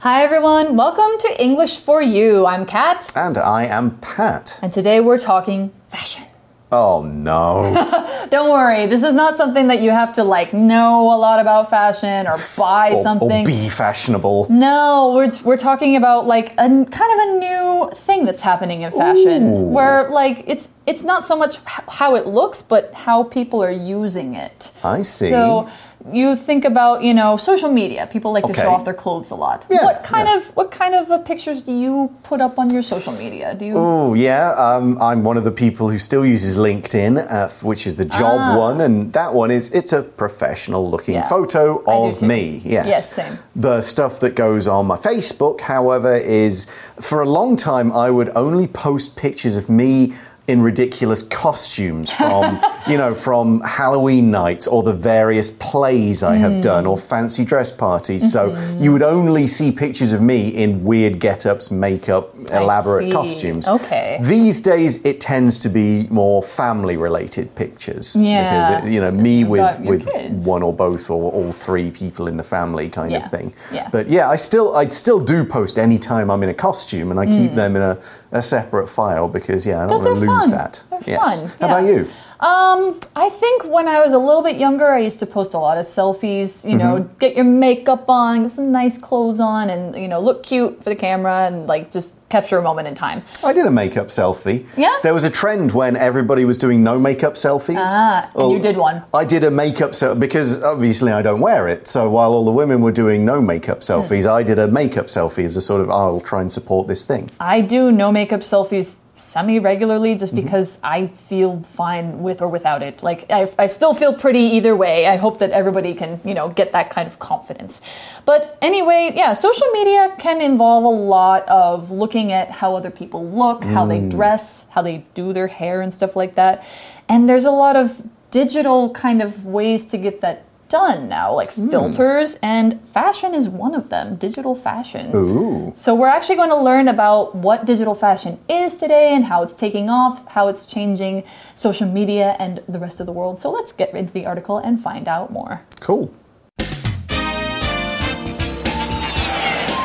Hi everyone, welcome to English for You. I'm Kat, And I am Pat. and today we're talking fashion. Oh no. Don't worry, this is not something that you have to like know a lot about fashion or buy or, or something. be fashionable. no, we're, we're talking about like a kind of a new thing that's happening in fashion where like it's it's not so much how it looks but how people are using it. I see. So you think about, you know, social media. People like to show off their clothes a lot. Yeah, what kind yeah. of what kind of uh, pictures do you put up on your social media? Do you Oh yeah, um, I'm one of the people who still uses LinkedIn, uh, which is the job one, and that one is it's a professional-looking Ah. Yeah. photo of me. Yes. Yes, same. The stuff that goes on my Facebook, however, is for a long time I would only post pictures of me in ridiculous costumes from you know from Halloween nights or the various plays I have done Hmm. or fancy dress parties. So Mm-hmm. you would only see pictures of me in weird get-ups, makeup, elaborate costumes. Okay. These days, it tends to be more family-related pictures. Yeah. Because it, you know, me with with kids. one or both or all three people in the family kind Yeah. of thing. Yeah. But yeah, I still I still do post any time I'm in a costume, and I keep them in a, a separate file because yeah, I don't Mm. Want to they're lose fun. that. They're yes. fun, How about you? Um, I think when I was a little bit younger, I used to post a lot of selfies. You know, Mm-hmm. get your makeup on, get some nice clothes on, and you know, look cute for the camera, and like just capture a moment in time. I did a makeup selfie. Yeah? There was a trend when everybody was doing no makeup selfies. Ah, and you did one. I did a makeup selfie because obviously I don't wear it. So while all the women were doing no makeup selfies, Hmm. I did a makeup selfie as a sort of I'll try and support this thing. I do no makeup selfies semi regularly just Mm-hmm. because I feel fine with or without it. Like, I, I still feel pretty either way. I hope that everybody can, you know, get that kind of confidence. But anyway, yeah, social media can involve a lot of looking at how other people look, how they Mm. dress, how they do their hair and stuff like that. And there's a lot of digital kind of ways to get that done now, like Hmm. filters, and fashion is one of them digital fashion. Ooh. So, we're actually going to learn about what digital fashion is today and how it's taking off, how it's changing social media and the rest of the world. So, let's get into the article and find out more. Cool.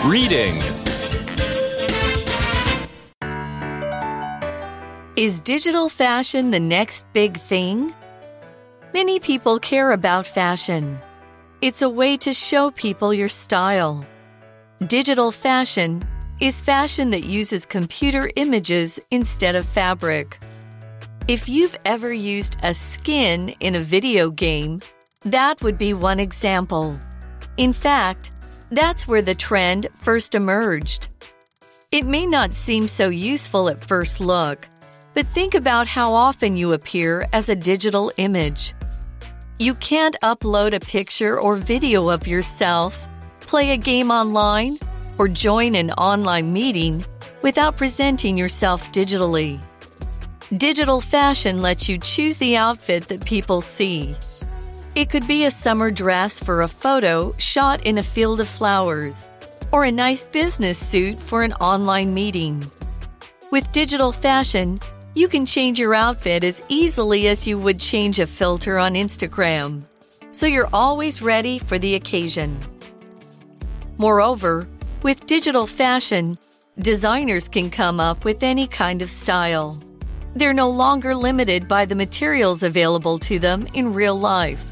Reading. Is digital fashion the next big thing? Many people care about fashion. It's a way to show people your style. Digital fashion is fashion that uses computer images instead of fabric. If you've ever used a skin in a video game, that would be one example. In fact, that's where the trend first emerged. It may not seem so useful at first look, but think about how often you appear as a digital image. You can't upload a picture or video of yourself, play a game online, or join an online meeting without presenting yourself digitally. Digital fashion lets you choose the outfit that people see. It could be a summer dress for a photo shot in a field of flowers, or a nice business suit for an online meeting. With digital fashion, you can change your outfit as easily as you would change a filter on Instagram, so you're always ready for the occasion. Moreover, with digital fashion, designers can come up with any kind of style. They're no longer limited by the materials available to them in real life.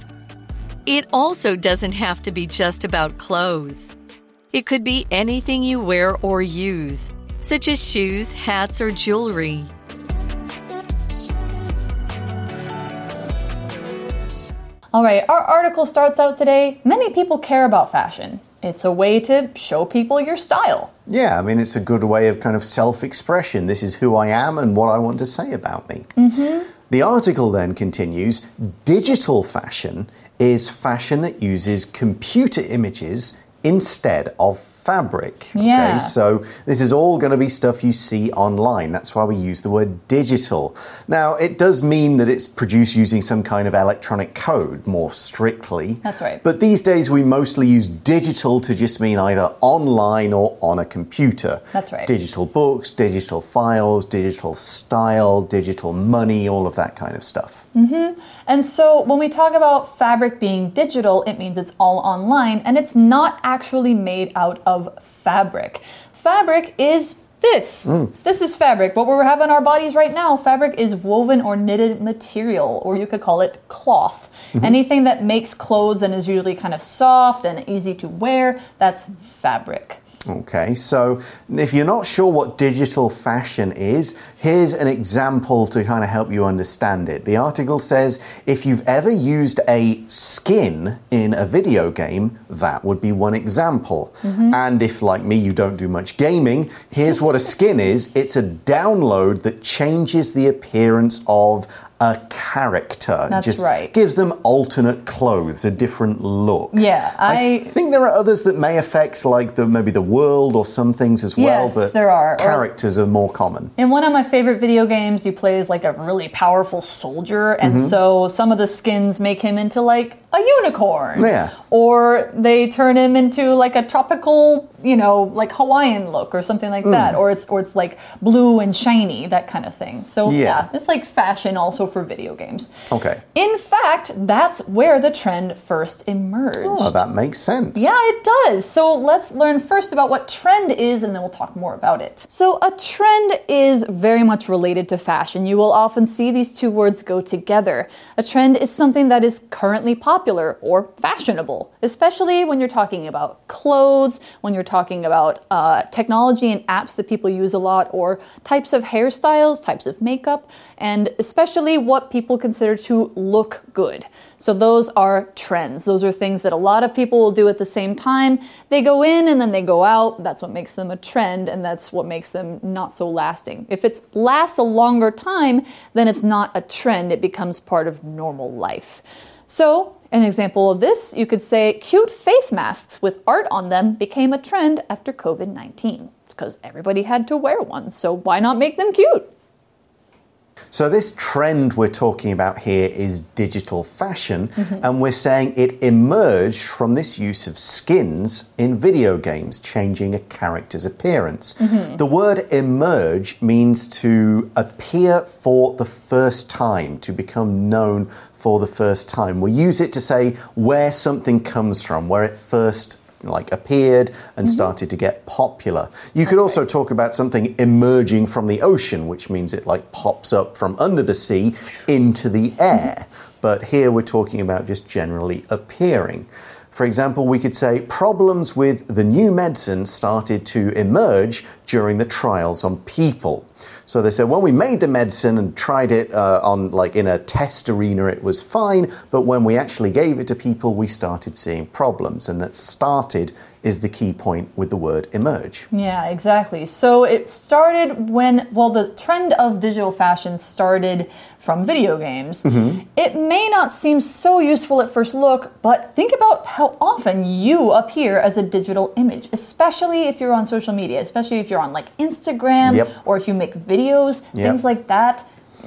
It also doesn't have to be just about clothes. It could be anything you wear or use, such as shoes, hats, or jewelry. All right, our article starts out today. Many people care about fashion. It's a way to show people your style. Yeah, I mean, it's a good way of kind of self expression. This is who I am and what I want to say about me. Mm-hmm. The article then continues digital fashion is fashion that uses computer images instead of fabric. Yeah. Okay, so this is all going to be stuff you see online. That's why we use the word digital. Now, it does mean that it's produced using some kind of electronic code more strictly. That's right. But these days we mostly use digital to just mean either online or on a computer. That's right. Digital books, digital files, digital style, digital money, all of that kind of stuff. Mm-hmm. And so when we talk about fabric being digital, it means it's all online and it's not actually made out of of fabric. Fabric is this. Hmm. This is fabric. What we have on our bodies right now, fabric is woven or knitted material, or you could call it cloth. Mm-hmm. Anything that makes clothes and is usually kind of soft and easy to wear, that's fabric. Okay, so if you're not sure what digital fashion is, here's an example to kind of help you understand it. The article says if you've ever used a skin in a video game, that would be one example. Mm-hmm. And if, like me, you don't do much gaming, here's what a skin is it's a download that changes the appearance of a character. That's Just right. gives them alternate clothes, a different look. Yeah, I I- think there are others that may affect like the maybe the world or some things as well, Yes, but there are. Or- characters are more common. In one of my favorite video games, you play as like a really powerful soldier, and Mm-hmm. so some of the skins make him into like a unicorn. Yeah. Or they turn him into like a tropical, you know, like Hawaiian look or something Mm. like that. Or it's or it's like blue and shiny, that kind of thing. So Yeah. yeah, it's like fashion also for video games. Okay. In fact, that's where the trend first emerged. Oh, that makes sense. Yeah, it does. So let's learn first about what trend is and then we'll talk more about it. So, a trend is very much related to fashion. You will often see these two words go together. A trend is something that is currently popular or fashionable, especially when you're talking about clothes, when you're talking about uh, technology and apps that people use a lot, or types of hairstyles, types of makeup, and especially what people consider to look good. So those are trends. Those are things that a lot of people will do at the same time. They go in and then they go out. That's what makes them a trend and that's what makes them not so lasting. If it lasts a longer time, then it's not a trend. It becomes part of normal life. So, an example of this, you could say cute face masks with art on them became a trend after COVID 19 because everybody had to wear one. So, why not make them cute? So, this trend we're talking about here is digital fashion, Mm-hmm. and we're saying it emerged from this use of skins in video games, changing a character's appearance. Mm-hmm. The word emerge means to appear for the first time, to become known for the first time. We use it to say where something comes from, where it first like appeared and mm-hmm. started to get popular. You could also talk about something emerging from the ocean, which means it like pops up from under the sea into the mm-hmm. air. But here we're talking about just generally appearing. For example, we could say problems with the new medicine started to emerge during the trials on people. So they said when we made the medicine and tried it uh, on like in a test arena, it was fine, but when we actually gave it to people, we started seeing problems, and that started is the key point with the word emerge. Yeah, exactly. So it started when, well, the trend of digital fashion started from video games. Mm-hmm. It may not seem so useful at first look, but think about how often you appear as a digital image, especially if you're on social media, especially if you're on like Instagram Yep. or if you make videos, Yep. things like that.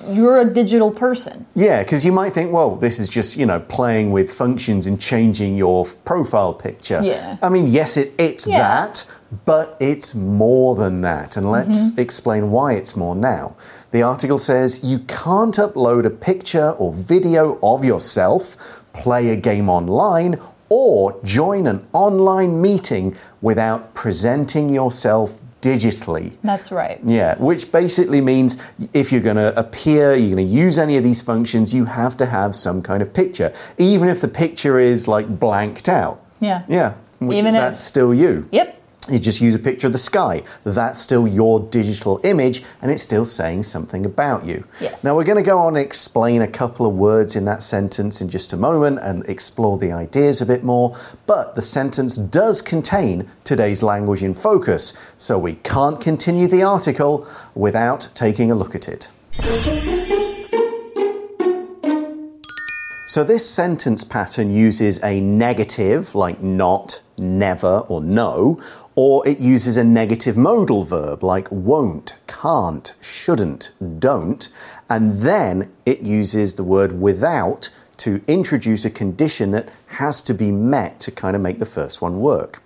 You're a digital person. Yeah, because you might think, well, this is just, you know, playing with functions and changing your profile picture. Yeah. I mean, yes, it, it's Yeah. that, but it's more than that. And let's mm-hmm. explain why it's more now. The article says you can't upload a picture or video of yourself, play a game online, or join an online meeting without presenting yourself digitally. That's right. Yeah, which basically means if you're going to appear, you're going to use any of these functions, you have to have some kind of picture, even if the picture is like blanked out. Yeah. Yeah, Even if- that's still you. Yep. You just use a picture of the sky. That's still your digital image and it's still saying something about you. Yes. Now, we're going to go on and explain a couple of words in that sentence in just a moment and explore the ideas a bit more. But the sentence does contain today's language in focus, so we can't continue the article without taking a look at it. So, this sentence pattern uses a negative like not, never, or no, or it uses a negative modal verb like won't, can't, shouldn't, don't, and then it uses the word without to introduce a condition that has to be met to kind of make the first one work.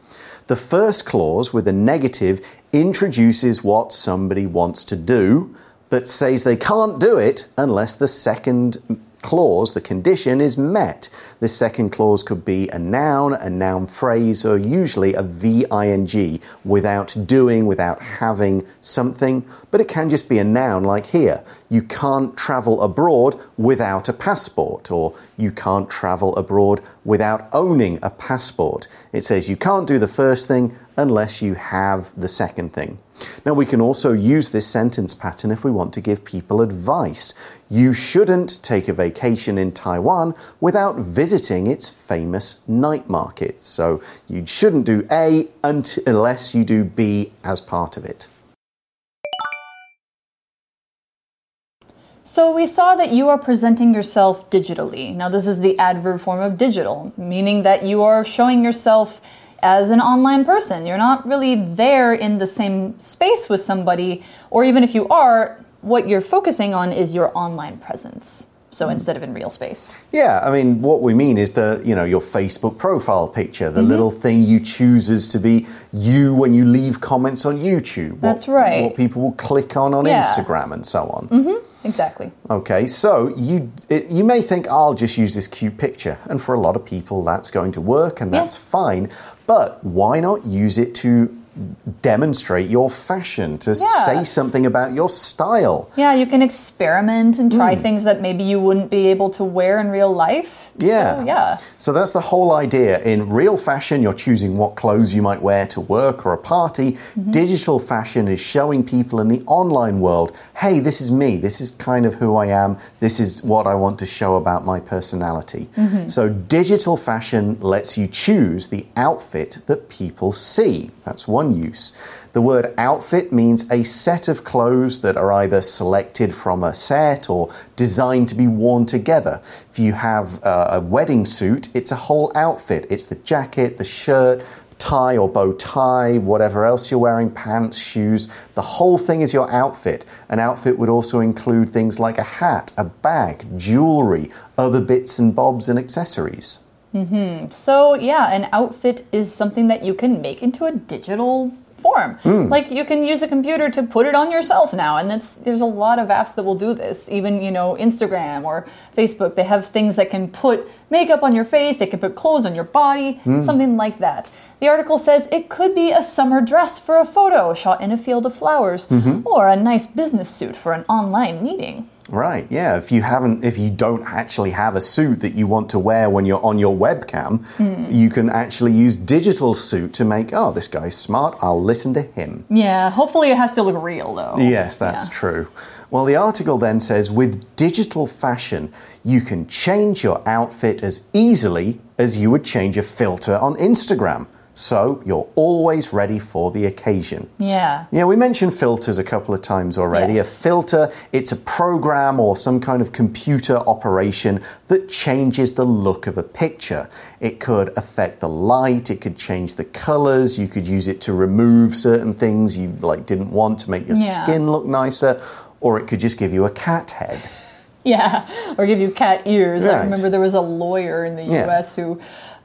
The first clause with a negative introduces what somebody wants to do, but says they can't do it unless the second clause, the condition, is met. The second clause could be a noun, a noun phrase, or usually a VING without doing, without having something, but it can just be a noun like here. You can't travel abroad without a passport, or you can't travel abroad without owning a passport. It says you can't do the first thing unless you have the second thing. Now, we can also use this sentence pattern if we want to give people advice. You shouldn't take a vacation in Taiwan without visiting its famous night market. So, you shouldn't do A unless you do B as part of it. So we saw that you are presenting yourself digitally. Now, this is the adverb form of digital, meaning that you are showing yourself as an online person. You're not really there in the same space with somebody, or even if you are, what you're focusing on is your online presence. So instead of in real space. Yeah, I mean, what we mean is the, you know, your Facebook profile picture, the Mm-hmm. little thing you chooses to be you when you leave comments on YouTube. what- That's right. What people will click on on Yeah. Instagram and so on. Exactly. Okay, so you it, you may think I'll just use this cute picture, and for a lot of people that's going to work and Yeah. that's fine. But why not use it to demonstrate your fashion, to Yeah. say something about your style? Yeah, you can experiment and try Hmm. things that maybe you wouldn't be able to wear in real life. Yeah. So, yeah. So that's the whole idea. In real fashion, you're choosing what clothes you might wear to work or a party. Mm-hmm. Digital fashion is showing people in the online world, hey, this is me. This is kind of who I am. This is what I want to show about my personality. Mm-hmm. So digital fashion lets you choose the outfit that people see. That's one use. The word outfit means a set of clothes that are either selected from a set or designed to be worn together. If you have uh, a wedding suit, it's a whole outfit. It's the jacket, the shirt, tie or bow tie, whatever else you're wearing, pants, shoes. The whole thing is your outfit. An outfit would also include things like a hat, a bag, jewelry, other bits and bobs and accessories. So, yeah, an outfit is something that you can make into a digital form. Hmm. Like you can use a computer to put it on yourself now, and that's there's a lot of apps that will do this. Even you know Instagram or Facebook, they have things that can put makeup on your face, they can put clothes on your body, Hmm. something like that. The article says it could be a summer dress for a photo shot in a field of flowers, Mm-hmm. or a nice business suit for an online meeting. Right, yeah. If you haven't, if you don't actually have a suit that you want to wear when you're on your webcam, hmm. you can actually use digital suit to make, oh, this guy's smart, I'll listen to him. Yeah, hopefully it has to look real though. Yes, that's Yeah. true. Well, the article then says with digital fashion, you can change your outfit as easily as you would change a filter on Instagram. So you're always ready for the occasion. Yeah. Yeah, we mentioned filters a couple of times already. Yes. A filter, it's a program or some kind of computer operation that changes the look of a picture. It could affect the light, it could change the colors, you could use it to remove certain things you like didn't want to make your Yeah. skin look nicer, or it could just give you a cat head. Yeah, or give you cat ears. I remember there was a lawyer in the Yeah. US who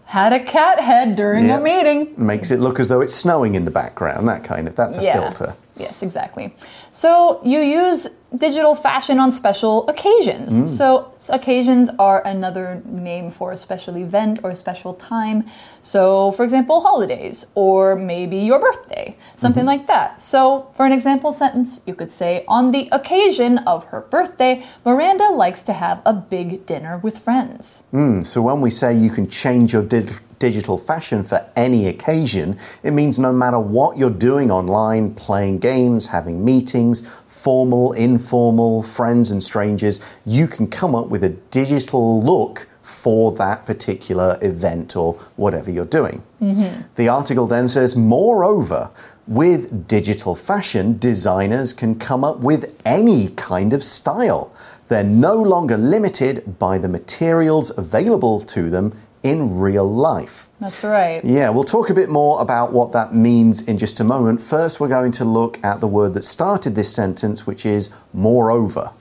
had a cat head during Yeah. a meeting. Makes it look as though it's snowing in the background, that kind of that's a yeah. filter. Yes, exactly. So you use digital fashion on special occasions. Mm. So occasions are another name for a special event or a special time. So, for example, holidays or maybe your birthday, something Mm-hmm. like that. So, for an example sentence, you could say, On the occasion of her birthday, Miranda likes to have a big dinner with friends. So when we say you can change your dig- digital fashion for any occasion, it means no matter what you're doing online, playing games, having meetings, formal, informal, friends and strangers, you can come up with a digital look for that particular event or whatever you're doing. Mm-hmm. The article then says, moreover, with digital fashion, designers can come up with any kind of style. They're no longer limited by the materials available to them in real life. That's right. Yeah, we'll talk a bit more about what that means in just a moment. First, we're going to look at the word that started this sentence, which is moreover.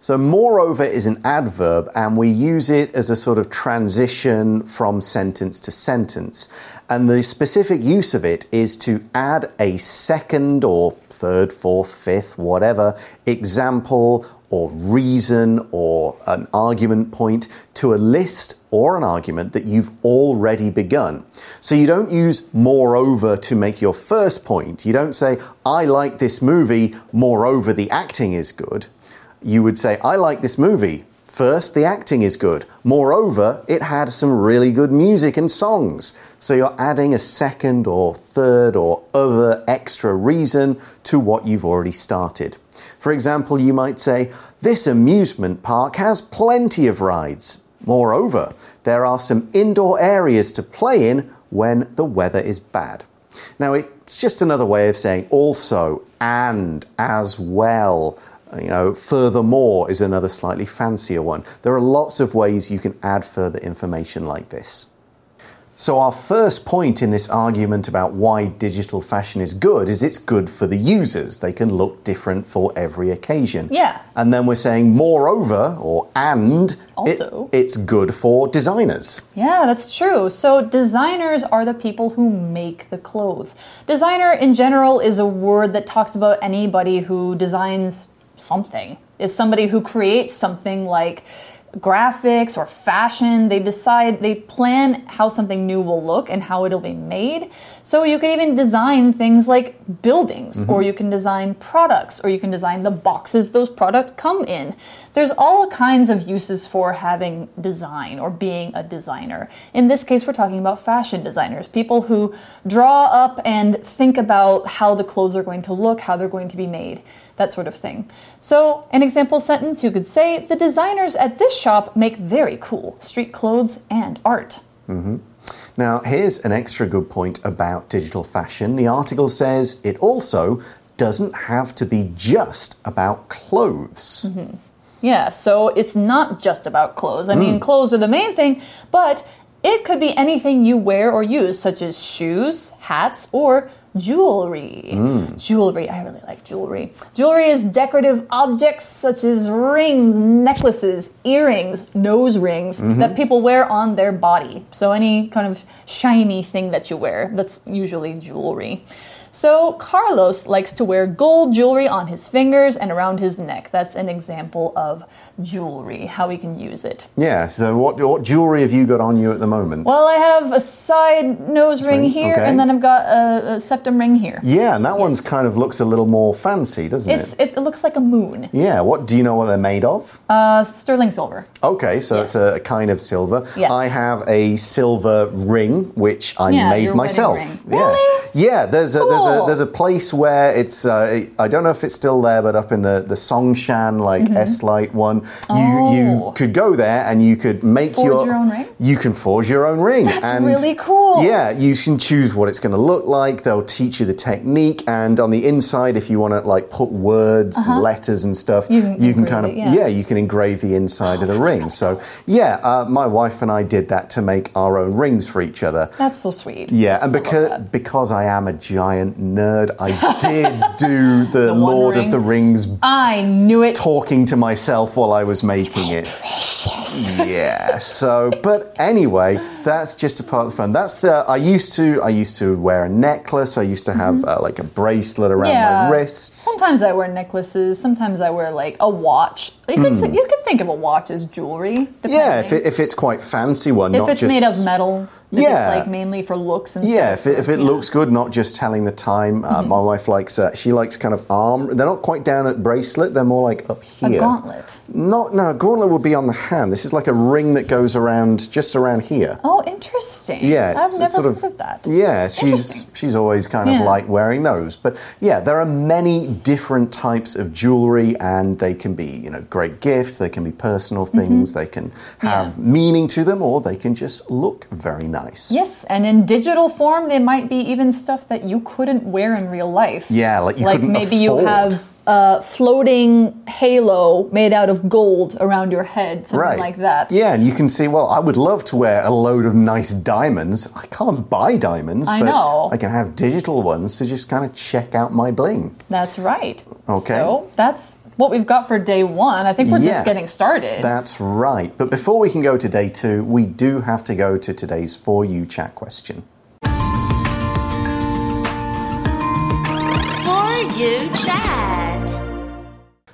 So, moreover is an adverb, and we use it as a sort of transition from sentence to sentence. And the specific use of it is to add a second or third, fourth, fifth, whatever example or reason or an argument point to a list or an argument that you've already begun. So you don't use moreover to make your first point. You don't say, I like this movie, moreover, the acting is good. You would say, I like this movie. First, the acting is good. Moreover, it had some really good music and songs. So you're adding a second or third or other extra reason to what you've already started. For example, you might say, This amusement park has plenty of rides. Moreover, there are some indoor areas to play in when the weather is bad. Now, it's just another way of saying also and as well. You know, furthermore is another slightly fancier one. There are lots of ways you can add further information like this. So, our first point in this argument about why digital fashion is good is it's good for the users. They can look different for every occasion. Yeah. And then we're saying, moreover, or and, it- Also. it's good for designers. Yeah, that's true. So, designers are the people who make the clothes. Designer, in general, is a word that talks about anybody who designs something, is somebody who creates something like graphics or fashion. They decide, they plan how something new will look and how it'll be made. So, you can even design things like buildings, or mm-hmm. you can design products, or you can design the boxes those products come in. There's all kinds of uses for having design or being a designer. In this case, we're talking about fashion designers, people who draw up and think about how the clothes are going to look, how they're going to be made, that sort of thing. So, an example sentence you could say The designers at this shop make very cool street clothes and art. Mm-hmm. Now, here's an extra good point about digital fashion. The article says it also doesn't have to be just about clothes. Mm-hmm. Yeah, so it's not just about clothes. I mean, mm. clothes are the main thing, but it could be anything you wear or use, such as shoes, hats, or jewelry. Mm. Jewelry, I really like jewelry. Jewelry is decorative objects such as rings, necklaces, earrings, nose rings mm-hmm. that people wear on their body. So any kind of shiny thing that you wear, that's usually jewelry. So, Carlos likes to wear gold jewelry on his fingers and around his neck. That's an example of jewelry, how we can use it. Yeah, so what, what jewelry have you got on you at the moment? Well, I have a side nose ring ring, here, okay. and then I've got a, a septum ring here. yeah, and that one's kind of looks a little more fancy, doesn't It's, it? it, it looks like a moon. Yeah, what do you know what they're made of? Uh, sterling silver. Okay, so it's Yes. a, a kind of silver. Yeah. I have a silver ring which I Yeah, made myself. ring. Yeah. Really? Yeah, there's a there's a there's a place where it's uh, I don't know if it's still there, but up in the the Songshan like Eslite one, you Mm-hmm. Oh. you could go there and you could make Forge your, your own ring? You can forge your own ring. That's and really cool. Yeah, you can choose what it's going to look like. They'll teach you the technique, and on the inside, if you want to like put words, and letters, and stuff, Uh-huh. You can kind of it, yeah. you can engrave the inside of the ring. So yeah, uh, my wife and I did that to make our own rings for each other. That's so sweet. Yeah, and because because I am a giant nerd, I did do the, One Lord Ring. of the Rings I knew it. talking to myself while I was making it. Precious. Yeah. So, but anyway, that's just a part of the fun. That's the. I used to. I used to wear a necklace. I used to have uh, like a bracelet around Mm-hmm. Yeah. my wrists. Sometimes I wear necklaces. Sometimes I wear like a watch. You could you could think of a watch as jewelry. Hmm. Yeah, if, it, if it's quite fancy one, if not it's just made of metal. Yeah. it's like mainly for looks and Yeah, stuff. if it, if it yeah. looks good, not just telling the time. Uh, My wife likes. Uh, she likes kind of arm. They're not quite down at bracelet. They're more like up a here. gauntlet. Not no. Gauntlet would be on the hand. This is like a ring that goes around just around here. Oh, interesting. Yeah, it's, I've it's never sort heard of, of that. Yeah, she's she's always kind of Yeah. like wearing those. But yeah, there are many different types of jewelry, and they can be you know great gifts. They can be personal things. They can have Mm-hmm. Yeah. meaning to them, or they can just look very nice. Yes, and in digital form, they might be even stuff that you couldn't wear in real life. Yeah, like you like couldn't maybe you have a floating halo made out of gold around your head, something Right. like that. Yeah, and you can see, well, I would love to wear a load of nice diamonds. I can't buy diamonds, I but know. I can have digital ones to just kind of check out my bling. That's right. Okay. So that's what we've got for day one. I think we're Yeah. just getting started. That's right. But before we can go to day two, we do have to go to today's For You chat question. For you chat.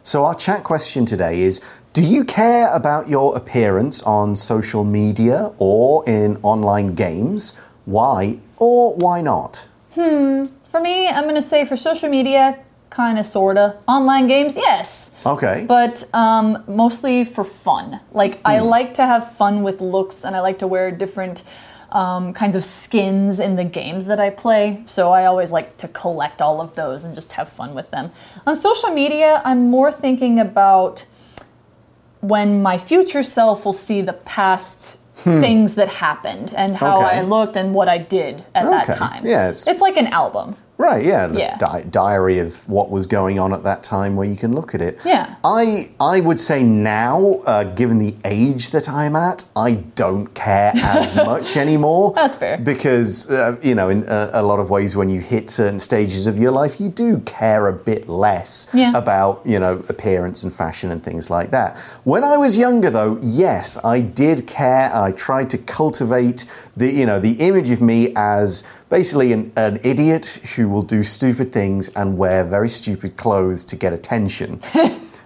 So, our chat question today is Do you care about your appearance on social media or in online games? Why or why not? Hmm, for me, I'm going to say for social media, kind of, sorta. Online games, yes. Okay. But um, mostly for fun. Like, I like to have fun with looks and I like to wear different um, kinds of skins in the games that I play. So I always like to collect all of those and just have fun with them. On social media, I'm more thinking about when my future self will see the past things that happened and how Okay. I looked and what I did at that Okay. time. Yes. It's like an album. Right, yeah, the Yeah. Di- diary of what was going on at that time where you can look at it. Yeah. I I would say now, uh, given the age that I'm at, I don't care as much anymore. That's fair. Because uh, you know, in a, a lot of ways, when you hit certain stages of your life, you do care a bit less Yeah. about you know appearance and fashion and things like that. When I was younger, though, yes, I did care. I tried to cultivate the you know the image of me as basically an, an idiot who will do stupid things and wear very stupid clothes to get attention.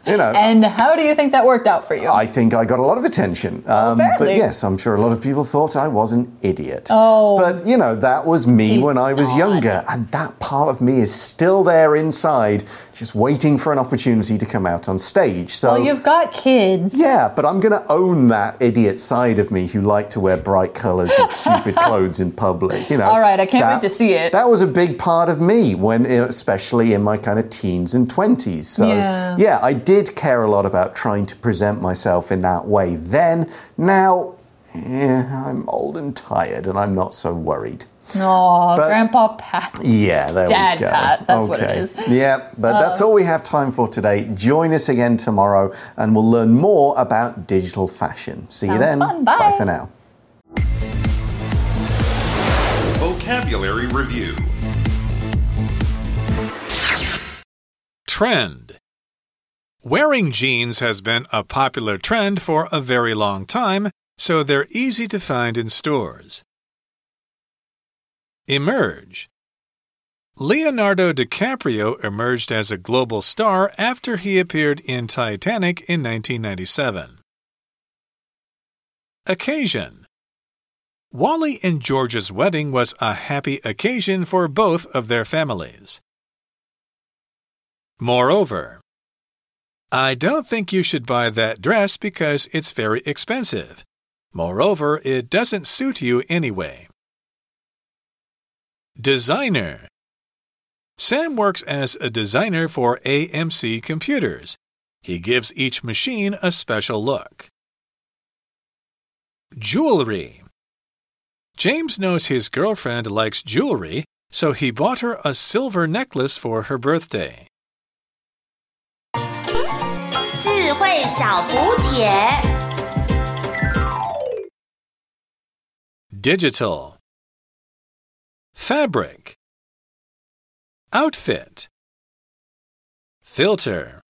you know. And how do you think that worked out for you? I think I got a lot of attention. Um, but yes, I'm sure a lot of people thought I was an idiot. Oh. But, you know, that was me He's when I was not. younger. And that part of me is still there inside, just waiting for an opportunity to come out on stage. So. well, you've got kids. yeah, but I'm going to own that idiot side of me who liked to wear bright colours and stupid clothes in public. You know. All right, I can't that- wait to see it. That was a big part of me when, especially in my kind of teens and twenties. So Yeah. yeah, I did care a lot about trying to present myself in that way then. Now, yeah, I'm old and tired, and I'm not so worried. Aw, But- Grandpa Pat. Yeah, there Dad we go. Pat, that's what it Okay. is. Uh. Yeah, but that's all we have time for today. Join us again tomorrow, and we'll learn more about digital fashion. See you then. fun. Bye. Bye for now. Vocabulary Review Trend. Wearing jeans has been a popular trend for a very long time, so they're easy to find in stores. Emerge. Leonardo DiCaprio emerged as a global star after he appeared in Titanic in 1997. Occasion. Wally and George's wedding was a happy occasion for both of their families. Moreover, I don't think you should buy that dress because it's very expensive. Moreover, it doesn't suit you anyway. Designer Sam works as a designer for AMC computers. He gives each machine a special look. Jewelry James knows his girlfriend likes jewelry, so he bought her a silver necklace for her birthday. 智慧小补帖。 Digital Fabric. Outfit. Filter